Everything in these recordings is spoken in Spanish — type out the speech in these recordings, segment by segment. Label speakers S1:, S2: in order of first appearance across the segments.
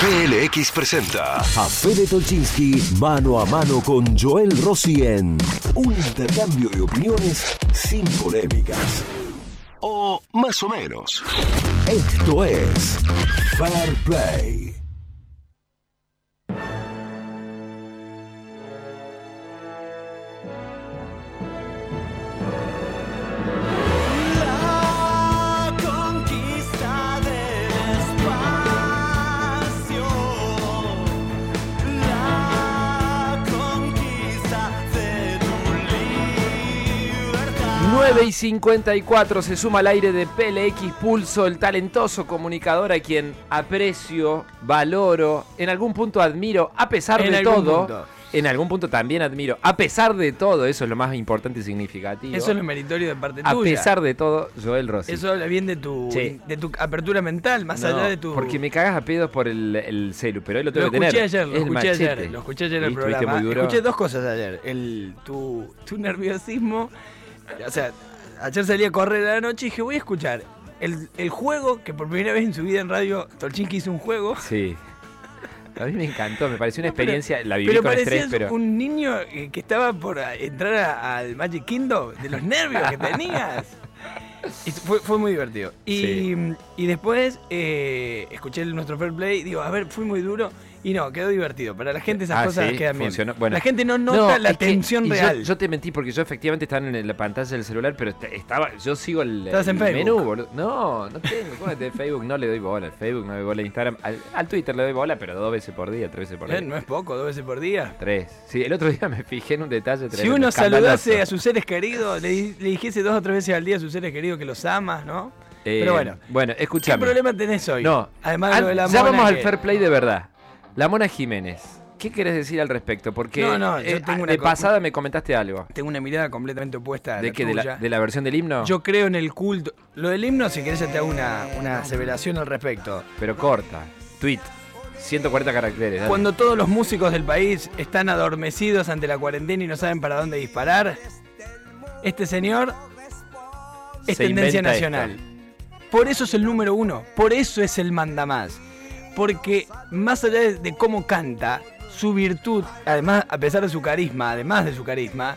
S1: PLX presenta
S2: A Fede Tolchinsky mano a mano con Joel Rossi en un intercambio de opiniones sin polémicas.
S1: o más o menos.
S2: Esto es Fair Play.
S3: 54 se suma al aire de PLX Pulso, el talentoso comunicador a quien aprecio, valoro, en algún punto admiro, a pesar
S4: En
S3: de todo.
S4: punto.
S3: En algún punto también admiro, a pesar de todo, eso es lo más importante y significativo.
S4: Eso es lo meritorio de parte
S3: a
S4: tuya.
S3: pesar de todo, Joel Rossi.
S4: Eso habla bien de tu,
S3: Sí.
S4: de tu apertura mental, más
S3: No,
S4: allá de tu.
S3: Porque me cagas a pedos por el, el celu, pero hoy lo
S4: lo
S3: tengo que
S4: escuché
S3: tener.
S4: ayer, lo
S3: Es el
S4: escuché ayer, lo escuché ayer en el
S3: ¿Viste? ¿Viste
S4: programa. Escuché dos cosas ayer. El, tu, tu nerviosismo. O sea, ayer salí a correr a la noche y dije, voy a escuchar el, el juego que por primera vez en su vida en radio Tolchinki hizo un juego.
S3: Sí. A mí me encantó, me pareció una experiencia, la viví
S4: Pero
S3: con estrés, pero...
S4: un niño eh, que estaba por a- entrar a- al Magic Kingdom de los nervios que tenías. Y fue, fue muy divertido. Y,
S3: Sí.
S4: y después eh, escuché el- nuestro fair play. Digo, a ver, fui muy duro. Y no, quedó divertido. Para la gente esas
S3: Ah,
S4: cosas
S3: sí,
S4: quedan
S3: funcionó.
S4: bien.
S3: Bueno.
S4: la gente no nota la
S3: que-
S4: tensión
S3: yo-
S4: real.
S3: Yo, te mentí porque yo efectivamente estaba en la pantalla del celular, pero est- estaba, yo sigo el,
S4: Estabas en
S3: el
S4: Facebook.
S3: menú, boludo. No, no tengo. ¿Cómo es de Facebook? No le doy bola al Facebook, no le doy bola a Instagram. Al, al Twitter le doy bola, pero dos veces por día, tres veces por
S4: Eh,
S3: día.
S4: no es poco, dos veces por día.
S3: Tres. Sí, el otro día me fijé en un detalle
S4: Si uno saludase a sus seres queridos, le, di- le dijese dos o tres veces al día a sus seres queridos que los amas, ¿no?
S3: Eh,
S4: Pero bueno.
S3: Bueno,
S4: ¿Qué
S3: escúchame.
S4: problema tenés hoy?
S3: No,
S4: Además de lo de la
S3: ya
S4: mona
S3: vamos al fair play de verdad. La Mona Jiménez. ¿Qué querés decir al respecto? Porque
S4: No, no, yo
S3: eh,
S4: tengo una
S3: de pasada me comentaste algo.
S4: Tengo una mirada completamente opuesta a
S3: ¿De
S4: la
S3: qué? ¿De la, ¿De la versión del himno?
S4: Yo creo en el culto. Lo del himno, si querés, ya te hago una, una aseveración al respecto.
S3: Pero corta. Tweet. 140 caracteres. dale.
S4: Cuando todos los músicos del país están adormecidos ante la cuarentena y no saben para dónde disparar, este señor es
S3: Se
S4: tendencia nacional. Por eso es el número uno. Por eso es el mandamás. Porque más allá de, de cómo canta, su virtud, además, a pesar de su carisma, además de su carisma,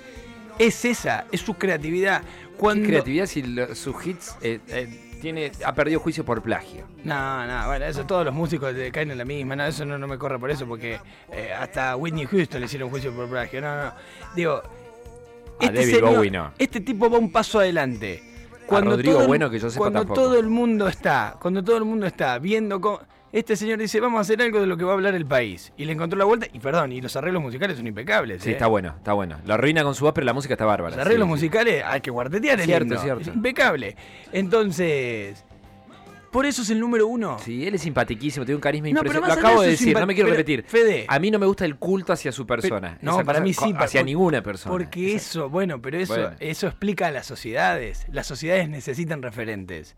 S4: es esa, es su creatividad.
S3: ¿Qué
S4: Cuando,
S3: creatividad si lo- sus hits eh, eh, tiene, ha perdido juicio por plagio?
S4: No, no, bueno, eso todos los músicos caen en la misma, no, eso no, no me corre por eso, porque eh, hasta Whitney Houston le hicieron juicio por plagio, no, no. Digo,
S3: A David Bowie no.
S4: este tipo va un paso adelante.
S3: Rodrigo
S4: todo el-
S3: Bueno, que yo sepa,
S4: Cuando
S3: tampoco.
S4: todo el mundo está, cuando todo el mundo está viendo cómo... Este señor dice, vamos a hacer algo de lo que va a hablar el país. Y le encontró la vuelta, y perdón, y los arreglos musicales son impecables.
S3: Sí,
S4: ¿eh?
S3: está bueno, está bueno. Lo arruina con su voz, pero la música está bárbara.
S4: Los arreglos
S3: sí, sí.
S4: musicales hay que guardetear el
S3: Cierto, cierto.
S4: Es impecable. Entonces, por eso es el número uno.
S3: Sí, él es simpatiquísimo, tiene un carisma
S4: No,
S3: impresionante. Lo acabo de decir, no me quiero repetir.
S4: Fede.
S3: a mí no me gusta el culto hacia su persona.
S4: no,
S3: Esa
S4: para
S3: cosa
S4: mí sí,
S3: Hacia
S4: por-
S3: ninguna persona.
S4: Porque
S3: Esa-
S4: eso, bueno, pero eso,
S3: Bueno.
S4: eso explica a las sociedades. Las sociedades necesitan referentes.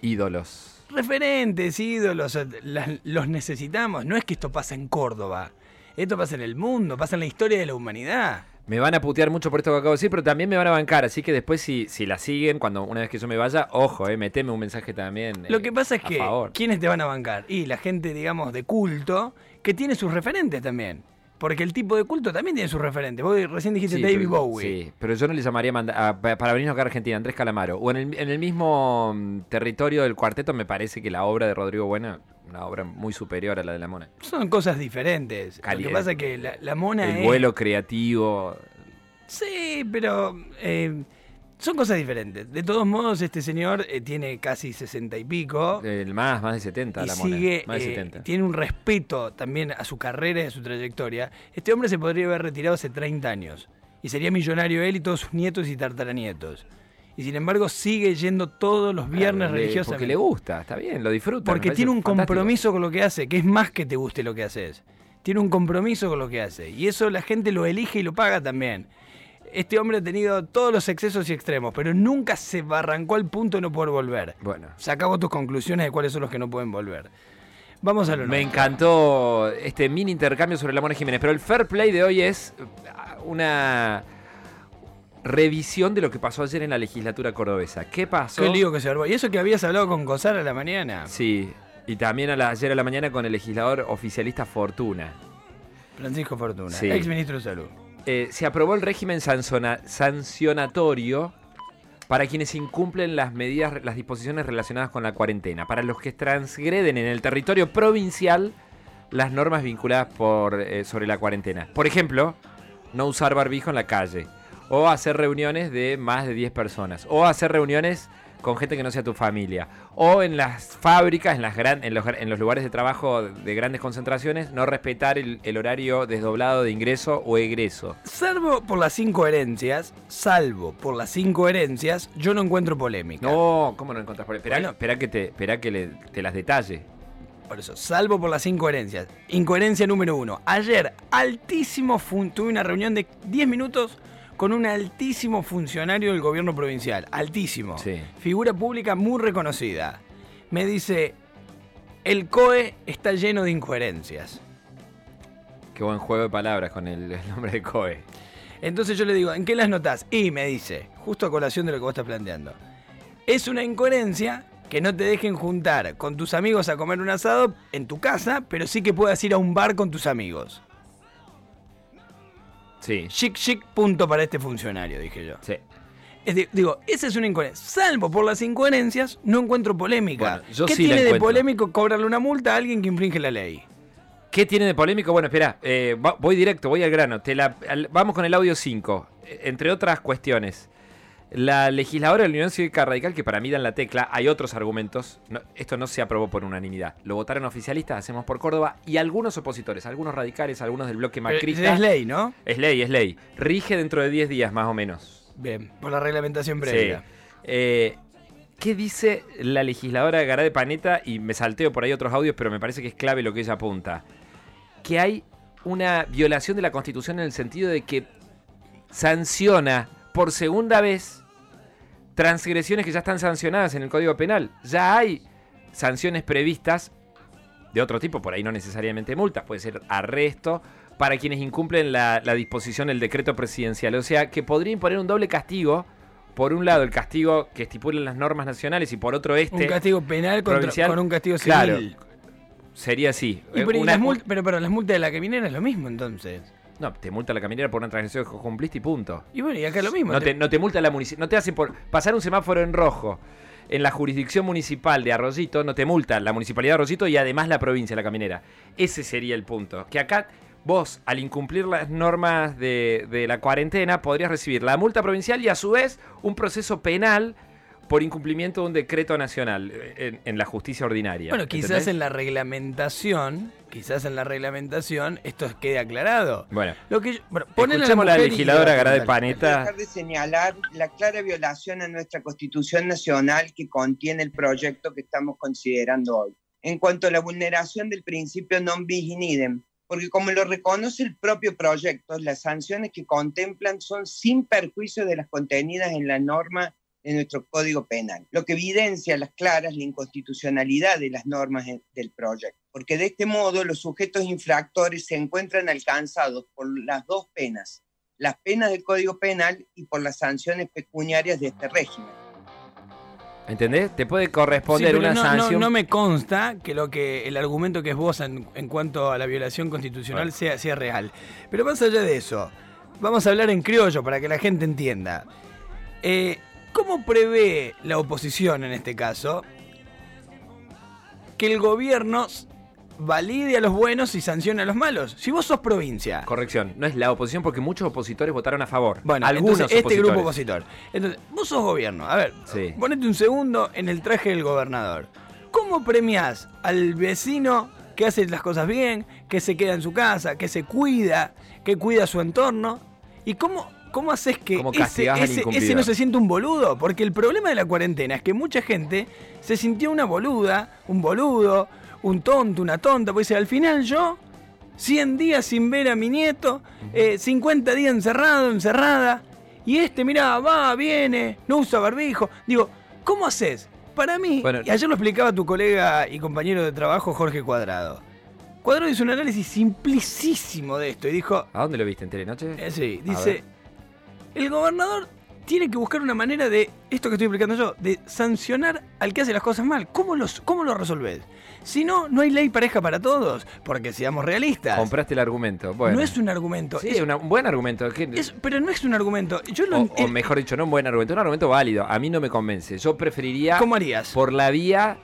S3: Ídolos.
S4: Referentes, ídolos, eh, las- los necesitamos. No es que esto pasa en Córdoba. Esto pasa en el mundo, pasa en la historia de la humanidad.
S3: Me van a putear mucho por esto que acabo de decir, pero también me van a bancar. Así que después, si, si la siguen, cuando una vez que yo me vaya, ojo, eh, meteme un mensaje también.
S4: Lo
S3: eh,
S4: que pasa es
S3: a
S4: que,
S3: favor.
S4: ¿quiénes te van a bancar? Y la gente, digamos, de culto, que tiene sus referentes también. Porque el tipo de culto también tiene sus referentes. Vos recién dijiste
S3: Sí,
S4: David
S3: pero-
S4: Bowie.
S3: Sí, pero yo no le llamaría a- pa- para venirnos acá a Argentina, Andrés Calamaro. O en el, en el mismo mm, territorio del cuarteto, me parece que la obra de Rodrigo Buena, una obra muy superior a la de la Mona.
S4: Son cosas diferentes. Lo que pasa es que la, la mona
S3: El
S4: es...
S3: vuelo creativo.
S4: Sí, pero eh, son cosas diferentes. De todos modos, este señor eh, tiene casi sesenta y pico.
S3: El más, más de 70,
S4: y
S3: la
S4: sigue,
S3: Más de
S4: eh,
S3: 70.
S4: tiene un respeto también a su carrera y a su trayectoria. Este hombre se podría haber retirado hace 30 años. Y sería millonario él y todos sus nietos y tartaranietos. Y sin embargo sigue yendo todos los viernes
S3: Claro,
S4: religiosamente.
S3: Porque le gusta, está bien, lo disfruta.
S4: Porque tiene un
S3: fantástico.
S4: compromiso con lo que hace, que es más que te guste lo que haces. Tiene un compromiso con lo que hace. Y eso la gente lo elige y lo paga también. Este hombre ha tenido todos los excesos y extremos, pero nunca se arrancó al punto de no poder volver.
S3: Bueno.
S4: Sacamos tus conclusiones de cuáles son los que no pueden volver. Vamos a lo
S3: Me encantó este mini intercambio sobre la Mona Jiménez, pero el fair play de hoy es uh, una revisión de lo que pasó ayer en la legislatura cordobesa. ¿Qué pasó?
S4: Qué lío que se armó. Y eso que habías hablado con Cosar a la mañana.
S3: Sí, Y también a ayer a la mañana con el legislador oficialista Fortuna.
S4: Francisco Fortuna,
S3: Sí.
S4: ex ministro de Salud.
S3: Eh, se aprobó el régimen sancionatorio para quienes incumplen las medidas, las disposiciones relacionadas con la cuarentena, para los que transgreden en el territorio provincial las normas vinculadas por, eh, sobre la cuarentena. Por ejemplo, no usar barbijo en la calle, o hacer reuniones de más de 10 personas, o hacer reuniones con gente que no sea tu familia, o en las fábricas, en, las gran- en, los, en los lugares de trabajo de grandes concentraciones, no respetar el, el horario desdoblado de ingreso o egreso.
S4: Salvo por las incoherencias, salvo por las incoherencias, yo no encuentro polémica.
S3: No, ¿cómo no encontrás por ahí? Esperá,
S4: Bueno.
S3: esperá que, te, esperá que le- te las detalle.
S4: Por eso, salvo por las incoherencias. Incoherencia número uno. Ayer, altísimo, tuve una reunión de 10 minutos con un altísimo funcionario del gobierno provincial. Altísimo.
S3: Sí.
S4: Figura pública muy reconocida. Me dice, el COE está lleno de incoherencias.
S3: Qué buen juego de palabras con el, el nombre de COE.
S4: Entonces yo le digo, ¿en qué las notas? Y me dice, justo a colación de lo que vos estás planteando. Es una incoherencia que no te dejen juntar con tus amigos a comer un asado en tu casa, pero sí que puedas ir a un bar con tus amigos.
S3: Sí,
S4: Chic, chic, punto para este funcionario, dije yo.
S3: sí.
S4: Es de- digo, esa es una incoherencia. Salvo por las incoherencias, no encuentro polémica.
S3: Bueno, yo
S4: ¿Qué
S3: sí
S4: tiene de polémico cobrarle una multa a alguien que infringe la ley?
S3: ¿Qué tiene de polémico? Bueno, espera, eh, voy directo, voy al grano. Te la- al- vamos con el audio 5. Eh, Entre otras cuestiones, la legisladora de la Unión Cívica Radical, que para mí dan la tecla, hay otros argumentos. no- esto no se aprobó por unanimidad. Lo votaron oficialistas, hacemos por Córdoba, y algunos opositores, algunos radicales, algunos del bloque
S4: Pero
S3: macrista.
S4: Es ley, ¿no?
S3: Es ley, es ley. Rige dentro de 10 días, más o menos.
S4: Bien, por la reglamentación previa.
S3: Sí. Eh, ¿Qué dice la legisladora Gará de Paneta? Y me salteo por ahí otros audios, pero me parece que es clave lo que ella apunta. Que hay una violación de la Constitución en el sentido de que sanciona por segunda vez transgresiones que ya están sancionadas en el Código Penal. Ya hay sanciones previstas de otro tipo, por ahí no necesariamente multas, puede ser arresto para quienes incumplen la, la disposición del decreto presidencial. O sea, que podría imponer un doble castigo. Por un lado, el castigo que estipulan las normas nacionales y por otro este.
S4: un castigo penal contra- con un castigo
S3: claro,
S4: civil.
S3: Sería así.
S4: Y
S3: Eh,
S4: pero, y
S3: una-
S4: las mult- pero, pero las multas de la caminera es lo mismo entonces.
S3: No, te multa la caminera por una transgresión que cumpliste y punto.
S4: Y bueno, y acá es lo mismo.
S3: No
S4: te-
S3: te, no te multa la municipalidad. No te hacen por pasar un semáforo en rojo en la jurisdicción municipal de Arroyito, no te multa la municipalidad de Arroyito y además la provincia, la caminera. Ese sería el punto. Que acá vos, al incumplir las normas de, de la cuarentena, podrías recibir la multa provincial y a su vez un proceso penal por incumplimiento de un decreto nacional eh, en, en la justicia ordinaria.
S4: Bueno, quizás
S3: ¿entendés?
S4: en la reglamentación, quizás en la reglamentación esto quede aclarado.
S3: Bueno,
S4: Lo que yo, bueno, ponen a la
S3: escuchemos a la legisladora Gará de
S4: Dale.
S3: Paneta.
S5: dejar de señalar la clara violación a nuestra Constitución Nacional que contiene el proyecto que estamos considerando hoy. En cuanto a la vulneración del principio non bis in idem, porque como lo reconoce el propio proyecto, las sanciones que contemplan son sin perjuicio de las contenidas en la norma de nuestro Código Penal, lo que evidencia a las claras la inconstitucionalidad de las normas en- del proyecto, porque de este modo los sujetos infractores se encuentran alcanzados por las dos penas, las penas del Código Penal y por las sanciones pecuniarias de este régimen.
S3: ¿entendés? Te puede
S4: Sí,
S3: corresponder
S4: pero
S3: una
S4: no, no-
S3: sanción.
S4: no me consta que lo que el argumento que es vos en, en cuanto a la violación constitucional
S3: Bueno.
S4: sea, sea real. Pero más allá de eso, vamos a hablar en criollo para que la gente entienda. Eh, ¿Cómo prevé la oposición en este caso que el gobierno valide a los buenos y sancione a los malos? Si vos sos provincia.
S3: Corrección, no es la oposición porque muchos opositores votaron a favor.
S4: Bueno,
S3: algunos
S4: entonces este grupo opositor. Entonces, vos sos gobierno. A ver,
S3: Sí.
S4: ponete un segundo en el traje del gobernador. ¿Cómo premiás al vecino que hace las cosas bien, que se queda en su casa, que se cuida, que cuida su entorno? ¿Y cómo, cómo haces que
S3: ¿Cómo
S4: ese, no se siente un boludo? Porque el problema de la cuarentena es que mucha gente se sintió una boluda, un boludo, un tonto, una tonta. Pues dice, al final yo 100 días sin ver a mi nieto, eh, 50 días encerrado, encerrada, y este, mirá, va, viene, no usa barbijo. Digo, ¿cómo haces? Para mí,
S3: Bueno.
S4: y ayer lo explicaba tu colega y compañero de trabajo Jorge Cuadrado. Cuadrado hizo un análisis simplicísimo de esto y dijo,
S3: ¿A dónde lo viste en Telenoche?
S4: eh, sí, dice. El gobernador tiene que buscar una manera de, esto que estoy explicando yo, de sancionar al que hace las cosas mal. ¿Cómo, los, cómo lo resolvés? Si no, no hay ley pareja para todos, porque seamos realistas.
S3: Compraste el argumento. Bueno.
S4: No es un argumento.
S3: Sí,
S4: es-
S3: una- un buen argumento. ¿Qué-
S4: es- pero no es un argumento. Yo lo
S3: o, o mejor dicho, no un buen argumento, un argumento válido. A mí no me convence. Yo preferiría
S4: ¿Cómo harías?
S3: por la vía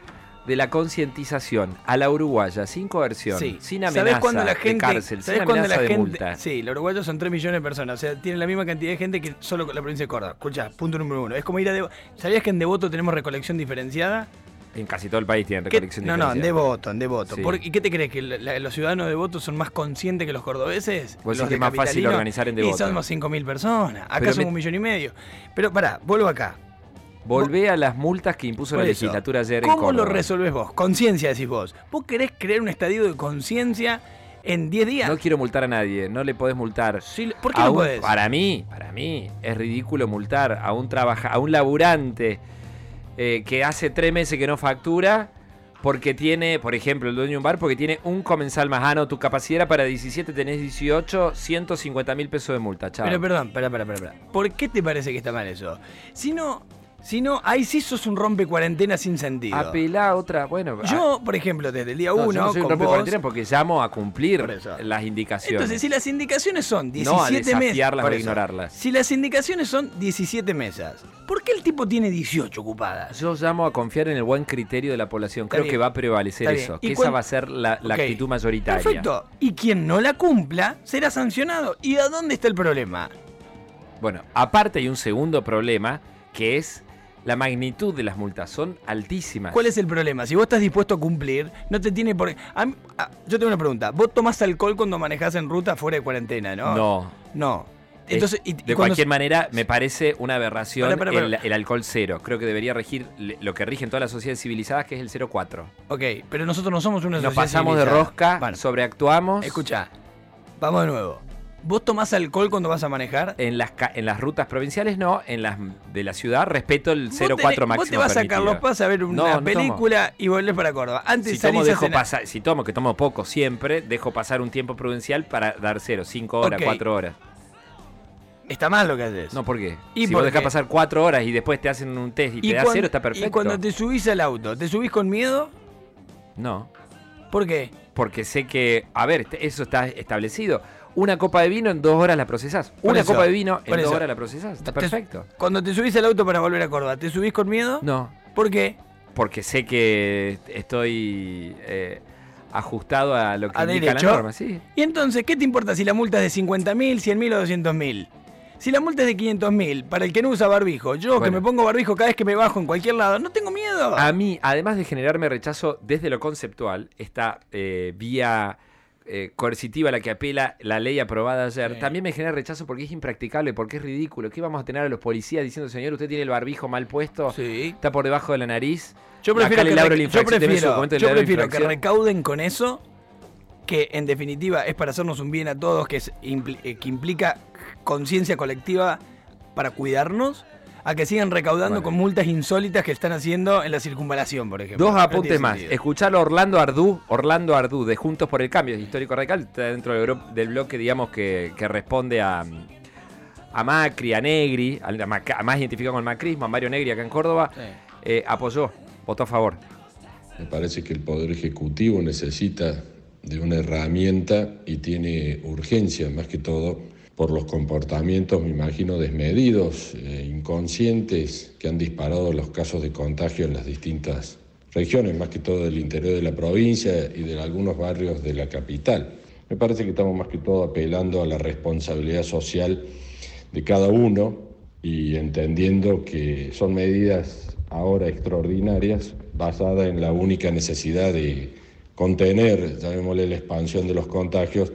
S3: de la concientización a la uruguaya, sin coerción,
S4: Sí.
S3: sin
S4: ¿Sabés
S3: amenaza
S4: cuándo la
S3: de
S4: gente,
S3: cárcel, sin
S4: ¿sabés cuándo
S3: amenaza
S4: la
S3: de
S4: gente,
S3: multa.
S4: Sí, los uruguayos son 3 millones de personas. O sea, tienen la misma cantidad de gente que solo la provincia de Córdoba. Escucha, punto número uno. Es como ir a Devoto. ¿Sabías que en Devoto tenemos recolección diferenciada?
S3: En casi todo el país tienen
S4: ¿Qué-
S3: recolección
S4: No, no, en. Devoto, en Devoto.
S3: Sí.
S4: ¿Por- ¿Y qué te crees? ¿Que la- los ciudadanos de Devoto son más conscientes que los cordobeses?
S3: Vos decís
S4: los
S3: que
S4: de
S3: es más fácil organizar en
S4: Y
S3: Devoto.
S4: somos 5.000 personas. Acá
S3: Pero
S4: somos
S3: me-
S4: un millón y medio. Pero pará, vuelvo acá.
S3: Volvé a las multas que impuso
S4: Por
S3: la
S4: eso,
S3: legislatura ayer en
S4: ¿Cómo lo
S3: Córdoba.
S4: resolvés vos? Conciencia decís vos. ¿Vos querés crear un estadio de conciencia en 10 días?
S3: No quiero multar a nadie, no le podés multar.
S4: Sí, ¿Por qué
S3: A
S4: no
S3: un-
S4: podés?
S3: Para mí, para mí, es ridículo multar a un trabaja, a un laburante eh, que hace tres meses que no factura porque tiene, por ejemplo, el dueño de un bar, porque tiene un comensal más. Ah, no, tu capacidad era para 17, tenés 18, 150 mil pesos de multa, chao.
S4: Pero perdón, pará, pará, pará, pará. ¿Por qué te parece que está mal eso? Si no, si no, ahí sí sos un rompe cuarentena sin sentido.
S3: Apelá a otra, bueno.
S4: Yo, por ejemplo, desde el día
S3: no, yo
S4: uno,
S3: no soy un
S4: con
S3: rompe
S4: vos,
S3: cuarentena porque llamo a cumplir las indicaciones.
S4: Entonces, si las indicaciones son 17
S3: No
S4: meses. por eso,
S3: ignorarlas.
S4: Si las indicaciones son 17 mesas, ¿por qué el tipo tiene 18 ocupadas?
S3: Yo llamo a confiar en el buen criterio de la población. Creo que va a prevalecer eso.
S4: ¿Y
S3: Que
S4: cuán-
S3: esa va a ser la, actitud mayoritaria.
S4: Perfecto. Y quien no la cumpla será sancionado. ¿Y a dónde está el problema?
S3: Bueno, aparte hay un segundo problema que es la magnitud de las multas. Son altísimas.
S4: ¿Cuál es el problema? Si vos estás dispuesto a cumplir, no te tiene por a mí- yo tengo una pregunta. ¿Vos tomás alcohol cuando manejás en ruta fuera de cuarentena, no?
S3: No.
S4: No.
S3: Es-
S4: Entonces, y-
S3: de cualquier manera, me parece una aberración
S4: pará.
S3: El, el alcohol cero. Creo que debería regir lo que rige en todas las sociedades civilizadas, que es el 0,4.
S4: Ok, pero nosotros no somos una
S3: Nos
S4: sociedad
S3: pasamos de rosca,
S4: Bueno,
S3: sobreactuamos.
S4: escucha. Vamos de nuevo. ¿Vos tomás alcohol cuando vas a manejar?
S3: En las, ca- en las rutas provinciales no, en las de la ciudad respeto el
S4: Vos
S3: 0,4
S4: tenés-
S3: máximo.
S4: Vos te vas a
S3: permitido.
S4: Carlos Paz a ver una
S3: No, no tomo.
S4: película y volvés para Córdoba. Antes
S3: Si tomo,
S4: salís a
S3: dejo
S4: cenar.
S3: pasar, si tomo, que tomo poco siempre, dejo pasar un tiempo prudencial para dar cero, 5 horas,
S4: Ok.
S3: 4 horas.
S4: Está mal lo que haces.
S3: No, ¿por qué?
S4: ¿Y
S3: si
S4: por
S3: vos dejás
S4: qué?
S3: pasar 4 horas y después te hacen un test y, te da
S4: cuan-
S3: cero, está perfecto.
S4: Y cuando te subís al auto, ¿te subís con miedo?
S3: No,
S4: ¿Por qué?
S3: porque sé que, a ver, este- eso está establecido. Una copa de vino en dos horas la procesás. Una
S4: eso,
S3: copa de vino en dos
S4: eso.
S3: horas la procesás. Está perfecto.
S4: Cuando te subís al auto para volver a Córdoba, ¿te subís con miedo?
S3: No,
S4: ¿Por qué?
S3: porque sé que estoy eh, ajustado a lo que
S4: ¿A
S3: indican las
S4: derecho?
S3: normas, sí.
S4: Y entonces, ¿qué te importa si la multa es de 50.000, 100.000 o 200.000? Si la multa es de 500.000, para el que no usa barbijo, yo que me pongo barbijo cada vez que me bajo en cualquier lado, no tengo miedo.
S3: A mí, además de generarme rechazo desde lo conceptual, esta eh, vía eh, coercitiva a la que apela la ley aprobada ayer,
S4: Sí.
S3: también me genera rechazo porque es impracticable, porque es ridículo. ¿Qué vamos a tener a los policías diciendo, señor, usted tiene el barbijo mal puesto,
S4: Sí.
S3: está por debajo de la nariz?
S4: Yo prefiero, que, yo prefiero, yo que recauden con eso, que en definitiva es para hacernos un bien a todos, que, es eh, que implica conciencia colectiva para cuidarnos, a que sigan recaudando
S3: Bueno.
S4: con multas insólitas que están haciendo en la circunvalación, por ejemplo.
S3: Dos
S4: No
S3: apuntes
S4: tiene
S3: más. Escucharlo a Orlando Ardú, Orlando Ardú, de Juntos por el Cambio, es histórico radical, está dentro del, bloque, digamos, que, que responde a, a Macri, a Negri, a más identificado con el macrismo, a Mario Negri acá en Córdoba,
S4: Sí.
S3: eh, apoyó, votó a favor.
S6: Me parece que el Poder Ejecutivo necesita de una herramienta y tiene urgencia, más que todo, por los comportamientos, me imagino, desmedidos, eh, inconscientes, que han disparado los casos de contagio en las distintas regiones, más que todo del interior de la provincia y de algunos barrios de la capital. Me parece que estamos más que todo apelando a la responsabilidad social de cada uno y entendiendo que son medidas ahora extraordinarias basadas en la única necesidad de contener, llamémosle, la expansión de los contagios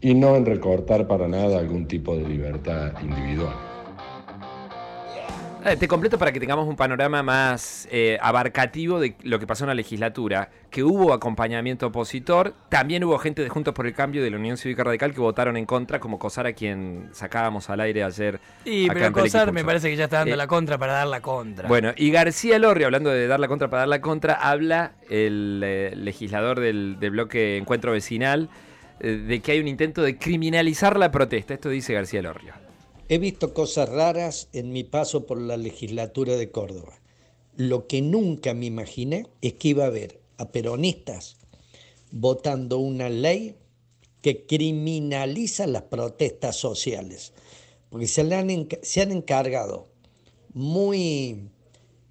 S6: y no en recortar para nada algún tipo de libertad individual.
S3: Te completo para que tengamos un panorama más eh, abarcativo de lo que pasó en la legislatura, que hubo acompañamiento opositor, también hubo gente de Juntos por el Cambio de la Unión Cívica Radical que votaron en contra, como Cosar a quien sacábamos al aire ayer.
S4: Y
S3: acá
S4: pero Cosar me parece que ya está dando
S3: Eh,
S4: la contra para dar la contra.
S3: Bueno, y García Lorri, hablando de dar la contra para dar la contra, habla el eh, legislador del, del bloque Encuentro Vecinal de que hay un intento de criminalizar la protesta. Esto dice García Lorrio.
S7: He visto cosas raras en mi paso por la legislatura de Córdoba. Lo que nunca me imaginé es que iba a haber a peronistas votando una ley que criminaliza las protestas sociales, porque se, le han, se han encargado muy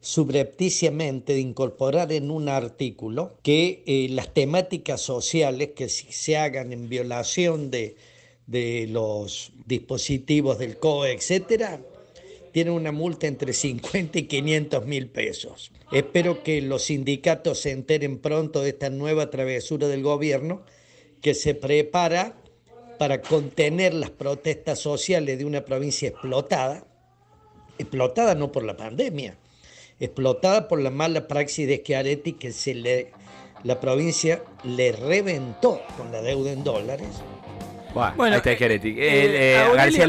S7: subrepticiamente de incorporar en un artículo que eh, las temáticas sociales que se hagan en violación de, de los dispositivos del COE, etcétera, tienen una multa entre 50 y 500 mil pesos. Espero que los sindicatos se enteren pronto de esta nueva travesura del gobierno que se prepara para contener las protestas sociales de una provincia explotada, explotada no por la pandemia, explotada por la mala praxis de Schiaretti que se le, la provincia le reventó con la deuda en dólares.
S3: Buah,
S4: Bueno,
S3: ahí está
S4: eh,
S3: Schiaretti.
S4: Eh,
S3: El,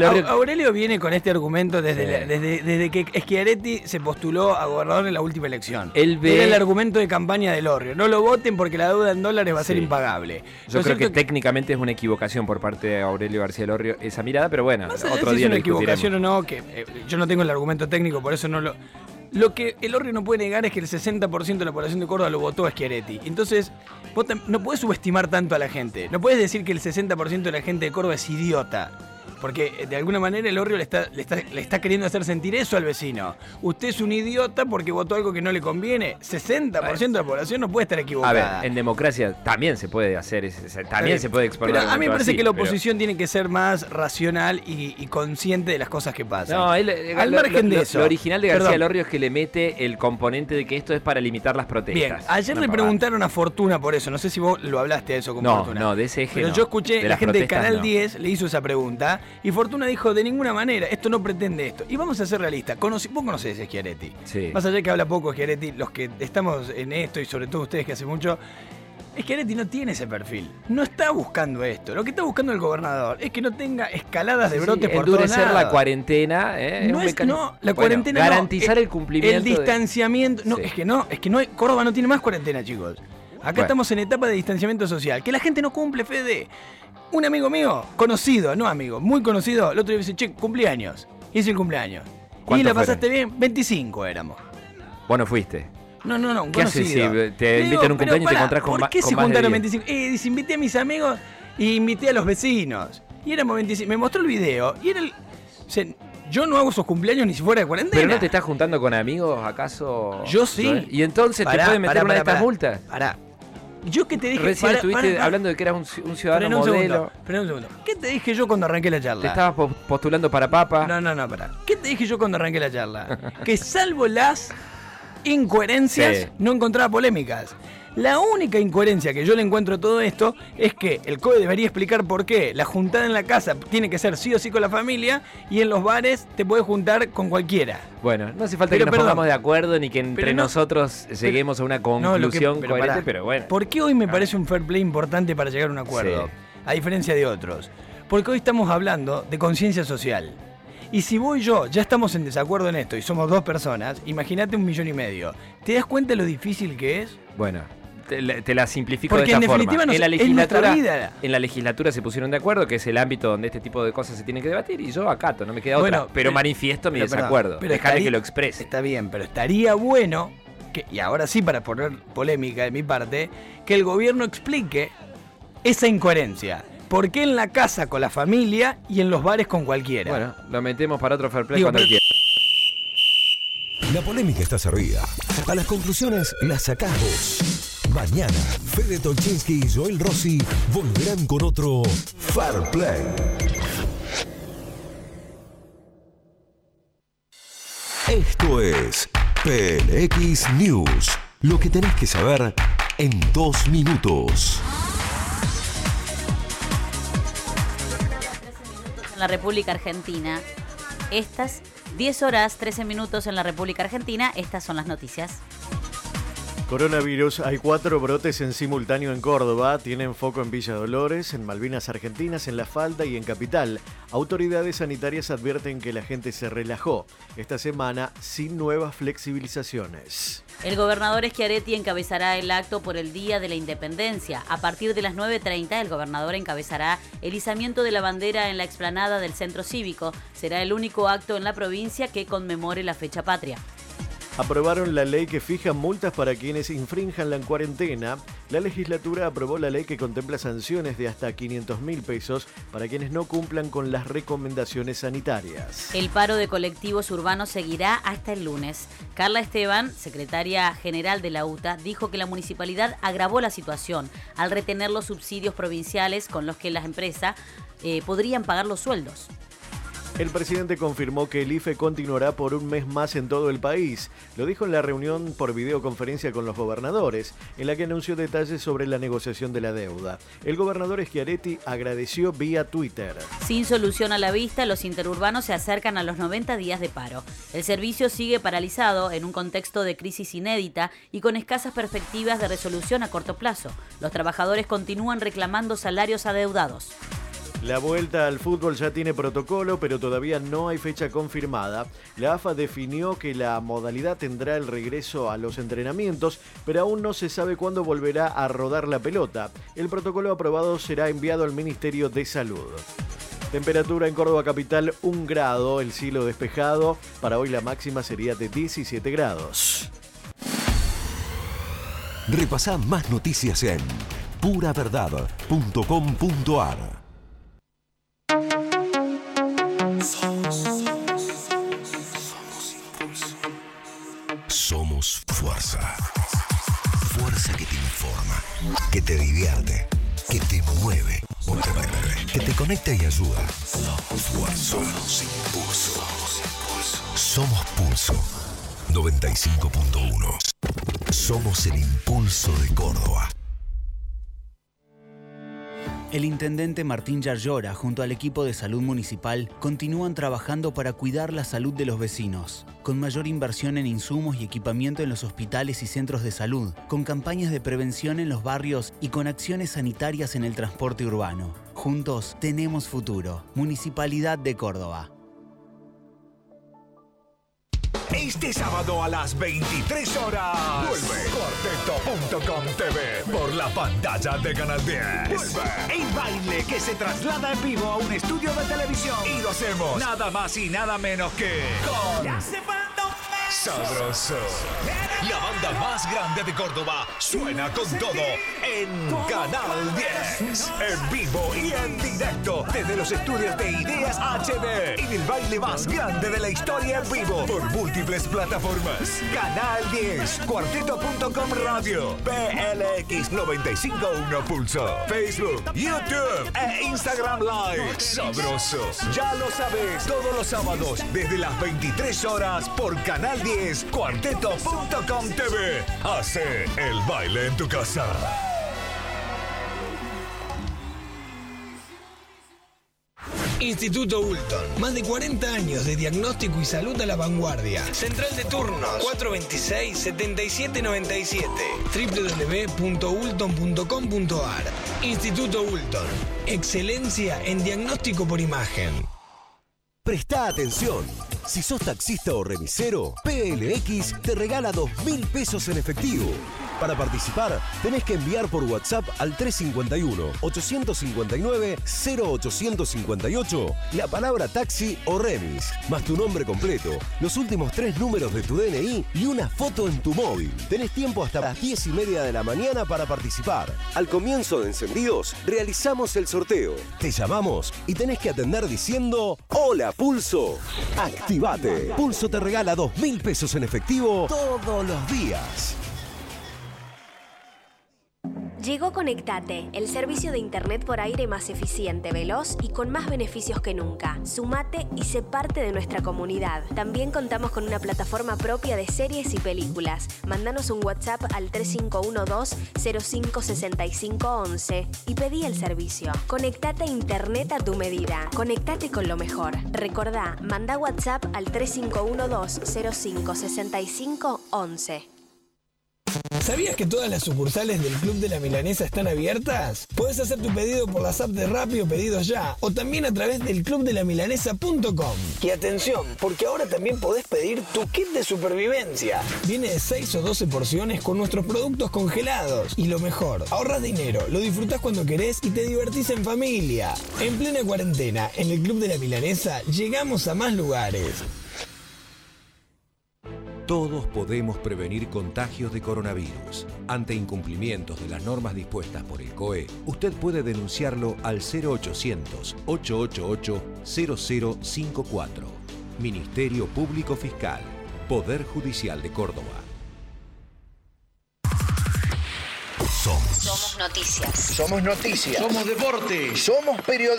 S3: eh,
S4: Aurelio, viene con este argumento desde,
S3: Sí.
S4: la- desde, desde que Schiaretti se postuló a gobernador en la última elección.
S3: Él ve-
S4: Era el argumento de campaña de Lorrio. No lo voten porque la deuda en dólares va a ser impagable.
S3: Yo
S4: Lo
S3: creo que técnicamente es una equivocación por parte de Aurelio García Lorrio esa mirada, pero bueno, otro
S4: de si
S3: día
S4: es una equivocación o no, que eh, yo no tengo el argumento técnico, por eso no lo. Lo que el Orrio no puede negar es que el 60% de la población de Córdoba lo votó a Schiaretti. Entonces, no puedes subestimar tanto a la gente. No puedes decir que el 60% de la gente de Córdoba es idiota. Porque eh, de alguna manera el Orrio le está, le, está, le está queriendo hacer sentir eso al vecino. Usted es un idiota porque votó algo que no le conviene. 60% de la población no puede estar
S3: A
S4: equivocada.
S3: ver, en democracia también se puede hacer, ese- también se puede exponer.
S4: Pero a mí me parece
S3: así,
S4: que la
S3: pero-
S4: oposición tiene que ser más racional y, y consciente de las cosas que pasan.
S3: No, él, eh,
S4: Al
S3: lo,
S4: margen
S3: lo-
S4: de eso.
S3: lo original de García
S4: Perdón.
S3: Lorrio es que le mete el componente de que esto es para limitar las protestas.
S4: Bien, ayer le preguntaron a Fortuna por eso. No sé si vos lo hablaste de eso con
S3: No,
S4: Fortuna.
S3: no, de ese eje
S4: Pero
S3: no.
S4: yo escuché,
S3: De
S4: la gente de
S3: protestas
S4: Canal
S3: no.
S4: 10 le hizo esa pregunta y Fortuna dijo, de ninguna manera, esto no pretende esto. Y vamos a ser realistas. Conoci- vos conocés a Schiaretti.
S3: Sí.
S4: Más allá de que habla poco Schiaretti, los que estamos en esto y sobre todo ustedes que hace mucho, Schiaretti no tiene ese perfil. No está buscando esto. Lo que está buscando el gobernador es que no tenga escaladas de brotes
S3: sí,
S4: por todos
S3: endurecer la
S4: lados.
S3: cuarentena. eh,
S4: No es, no, la
S3: Bueno,
S4: cuarentena
S3: Garantizar
S4: eh,
S3: el cumplimiento.
S4: El
S3: de-
S4: distanciamiento. No,
S3: Sí.
S4: es que no, es que no hay, Córdoba no tiene más cuarentena, chicos. Acá
S3: Bueno.
S4: estamos en etapa de distanciamiento social. Que la gente no cumple, Fede. Un amigo mío, conocido, no amigo, muy conocido, el otro día me dice, che, cumpleaños. Hice el cumpleaños. ¿Y
S3: ¿Cuántos
S4: la pasaste bien? 25 éramos.
S3: Bueno, fuiste.
S4: No, no, no, un
S3: ¿Qué haces si te invitan a un cumpleaños y te encontrás con
S4: ¿Por qué
S3: con
S4: se
S3: más de
S4: juntaron
S3: 10?
S4: 25? Eh, dice, invité a mis amigos y invité a los vecinos. Y éramos 25. Me mostró el video. Y era el. o sea, yo no hago esos cumpleaños ni si fuera de cuarentena.
S3: ¿Pero no te estás juntando con amigos, acaso?
S4: Yo sí.
S3: ¿Y entonces
S4: Pará,
S3: te pueden meter
S4: pará,
S3: una de
S4: pará,
S3: estas
S4: pará.
S3: multas?
S4: Pará. Yo que te dije.
S3: Recién
S4: pará,
S3: estuviste
S4: pará, pará.
S3: hablando de que eras un, un ciudadano
S4: un
S3: modelo.
S4: segundo. un segundo. ¿Qué te dije yo cuando arranqué la charla?
S3: Te estabas po- postulando para papa.
S4: No, no, no, pará. ¿Qué te dije yo cuando arranqué la charla? que salvo las incoherencias,
S3: Sí.
S4: no encontraba polémicas. La única incoherencia que yo le encuentro a todo esto es que el COE debería explicar por qué la juntada en la casa tiene que ser sí o sí con la familia y en los bares te puedes juntar con cualquiera.
S3: Bueno, no hace falta
S4: Pero,
S3: que nos
S4: perdón.
S3: pongamos de acuerdo ni que entre
S4: no-
S3: nosotros lleguemos a una
S4: No, que-
S3: conclusión
S4: pero
S3: coherente,
S4: pará.
S3: pero bueno.
S4: ¿Por qué hoy me parece un fair play importante para llegar a un acuerdo?
S3: Sí.
S4: A diferencia de otros. Porque hoy estamos hablando de conciencia social. Y si vos y yo ya estamos en desacuerdo en esto y somos dos personas, imagínate un millón y medio. ¿Te das cuenta lo difícil que es?
S3: Bueno, te, la- te la simplifico
S4: Porque
S3: de esta
S4: en definitiva
S3: forma. en la legislatura,
S4: vida.
S3: en la legislatura se pusieron de acuerdo que es el ámbito donde este tipo de cosas se tienen que debatir y yo acato, no me queda otra.
S4: Bueno,
S3: pero,
S4: pero-
S3: manifiesto mi
S4: pero,
S3: desacuerdo.
S4: pero
S3: Déjame
S4: estaría-
S3: que lo exprese.
S4: Está bien, pero estaría bueno, que, y ahora sí para poner polémica de mi parte, que el gobierno explique esa incoherencia. ¿Por qué en la casa con la familia y en los bares con cualquiera?
S3: Bueno, lo metemos para otro fair play
S4: Digo,
S3: cuando quiera.
S2: La polémica está servida. A las conclusiones las sacás vos. Mañana, Fede Tolchinsky y Joel Rossi volverán con otro Fair Play. Esto es PLX News. Lo que tenés que saber en dos minutos.
S8: en la República Argentina. Estas 10 horas 13 minutos en la República Argentina. Estas son las noticias.
S9: Coronavirus, hay cuatro brotes en simultáneo en Córdoba, tienen foco en Villa Dolores, en Malvinas Argentinas, en La Falda y en Capital. Autoridades sanitarias advierten que la gente se relajó esta semana sin nuevas flexibilizaciones.
S8: El gobernador Schiaretti encabezará el acto por el Día de la Independencia. A partir de las 9.30, el gobernador encabezará el izamiento de la bandera en la explanada del Centro Cívico. Será el único acto en la provincia que conmemore la fecha patria.
S9: Aprobaron la ley que fija multas para quienes infrinjan la cuarentena. La legislatura aprobó la ley que contempla sanciones de hasta 500 mil pesos para quienes no cumplan con las recomendaciones sanitarias.
S8: El paro de colectivos urbanos seguirá hasta el lunes. Carla Esteban, secretaria general de la UTA, dijo que la municipalidad agravó la situación al retener los subsidios provinciales con los que las empresas eh, podrían pagar los sueldos.
S9: El presidente confirmó que el IFE continuará por un mes más en todo el país. Lo dijo en la reunión por videoconferencia con los gobernadores, en la que anunció detalles sobre la negociación de la deuda. El gobernador Schiaretti agradeció vía Twitter.
S8: Sin solución a la vista, los interurbanos se acercan a los 90 días de paro. El servicio sigue paralizado en un contexto de crisis inédita y con escasas perspectivas de resolución a corto plazo. Los trabajadores continúan reclamando salarios adeudados.
S9: La vuelta al fútbol ya tiene protocolo, pero todavía no hay fecha confirmada. La AFA definió que la modalidad tendrá el regreso a los entrenamientos, pero aún no se sabe cuándo volverá a rodar la pelota. El protocolo aprobado será enviado al Ministerio de Salud. Temperatura en Córdoba capital 1 grado, el cielo despejado. Para hoy la máxima sería de 17 grados.
S2: Repasá más noticias en puraverdad.com.ar. Somos fuerza. Fuerza que te informa, que te divierte, que te mueve, que te conecta y ayuda. Somos fuerza. Somos impulso. Somos pulso. 95.1. Somos el impulso de Córdoba.
S10: El intendente Martín Yarlora junto al equipo de salud municipal continúan trabajando para cuidar la salud de los vecinos, con mayor inversión en insumos y equipamiento en los hospitales y centros de salud, con campañas de prevención en los barrios y con acciones sanitarias en el transporte urbano. Juntos tenemos futuro. Municipalidad de Córdoba.
S11: Este sábado a las 23 horas. Vuelve Cuarteto.com TV por la pantalla de Canal 10. Vuelve. El baile que se traslada en vivo a un estudio de televisión. Y lo hacemos nada más y nada menos que con Sabroso. La banda más grande de Córdoba suena con todo en Canal 10. En vivo y en directo desde los estudios de Ideas HD. En el baile más grande de la historia en vivo por múltiples plataformas. Canal 10, cuarteto.com radio, PLX 951 Pulso, Facebook, YouTube e Instagram Live. Sabroso. Ya lo sabes, todos los sábados desde las 23 horas por Canal 10, cuarteto.com TV. Hace el baile en tu casa.
S12: Instituto Ulton. Más de 40 años de diagnóstico y salud a la vanguardia. Central de turnos 426-7797. www.ulton.com.ar. Instituto Ulton. Excelencia en diagnóstico por imagen.
S2: Presta atención. Si sos taxista o remisero, PLX te regala 2 mil pesos en efectivo. Para participar, tenés que enviar por WhatsApp al 351-859-0858 la palabra taxi o remis, más tu nombre completo, los últimos tres números de tu DNI y una foto en tu móvil. Tenés tiempo hasta las 10 y media de la mañana para participar. Al comienzo de Encendidos, realizamos el sorteo. Te llamamos y tenés que atender diciendo Hola Pulso. Activate. Pulso te regala 2 mil pesos en efectivo todos los días.
S13: Llegó Conectate, el servicio de Internet por aire más eficiente, veloz y con más beneficios que nunca. Sumate y sé parte de nuestra comunidad. También contamos con una plataforma propia de series y películas. Mándanos un WhatsApp al 3512-056511 y pedí el servicio. Conectate Internet a tu medida. Conectate con lo mejor. Recordá, manda WhatsApp al 3512-056511.
S12: ¿Sabías que todas las sucursales del Club de la Milanesa están abiertas? Puedes hacer tu pedido por las apps de Rappi o Pedidos Ya, o también a través del clubdelamilanesa.com. Y atención, porque ahora también podés pedir tu kit de supervivencia. Viene de 6 o 12 porciones con nuestros productos congelados. Y lo mejor, ahorras dinero, lo disfrutás cuando querés y te divertís en familia. En plena cuarentena, en el Club de la Milanesa, llegamos a más lugares.
S2: Todos podemos prevenir contagios de coronavirus. Ante incumplimientos de las normas dispuestas por el COE, usted puede denunciarlo al 0800-888-0054. Ministerio Público Fiscal. Poder Judicial de Córdoba.
S14: Somos. Somos noticias.
S15: Somos noticias.
S14: Somos deporte.
S15: Somos periodistas.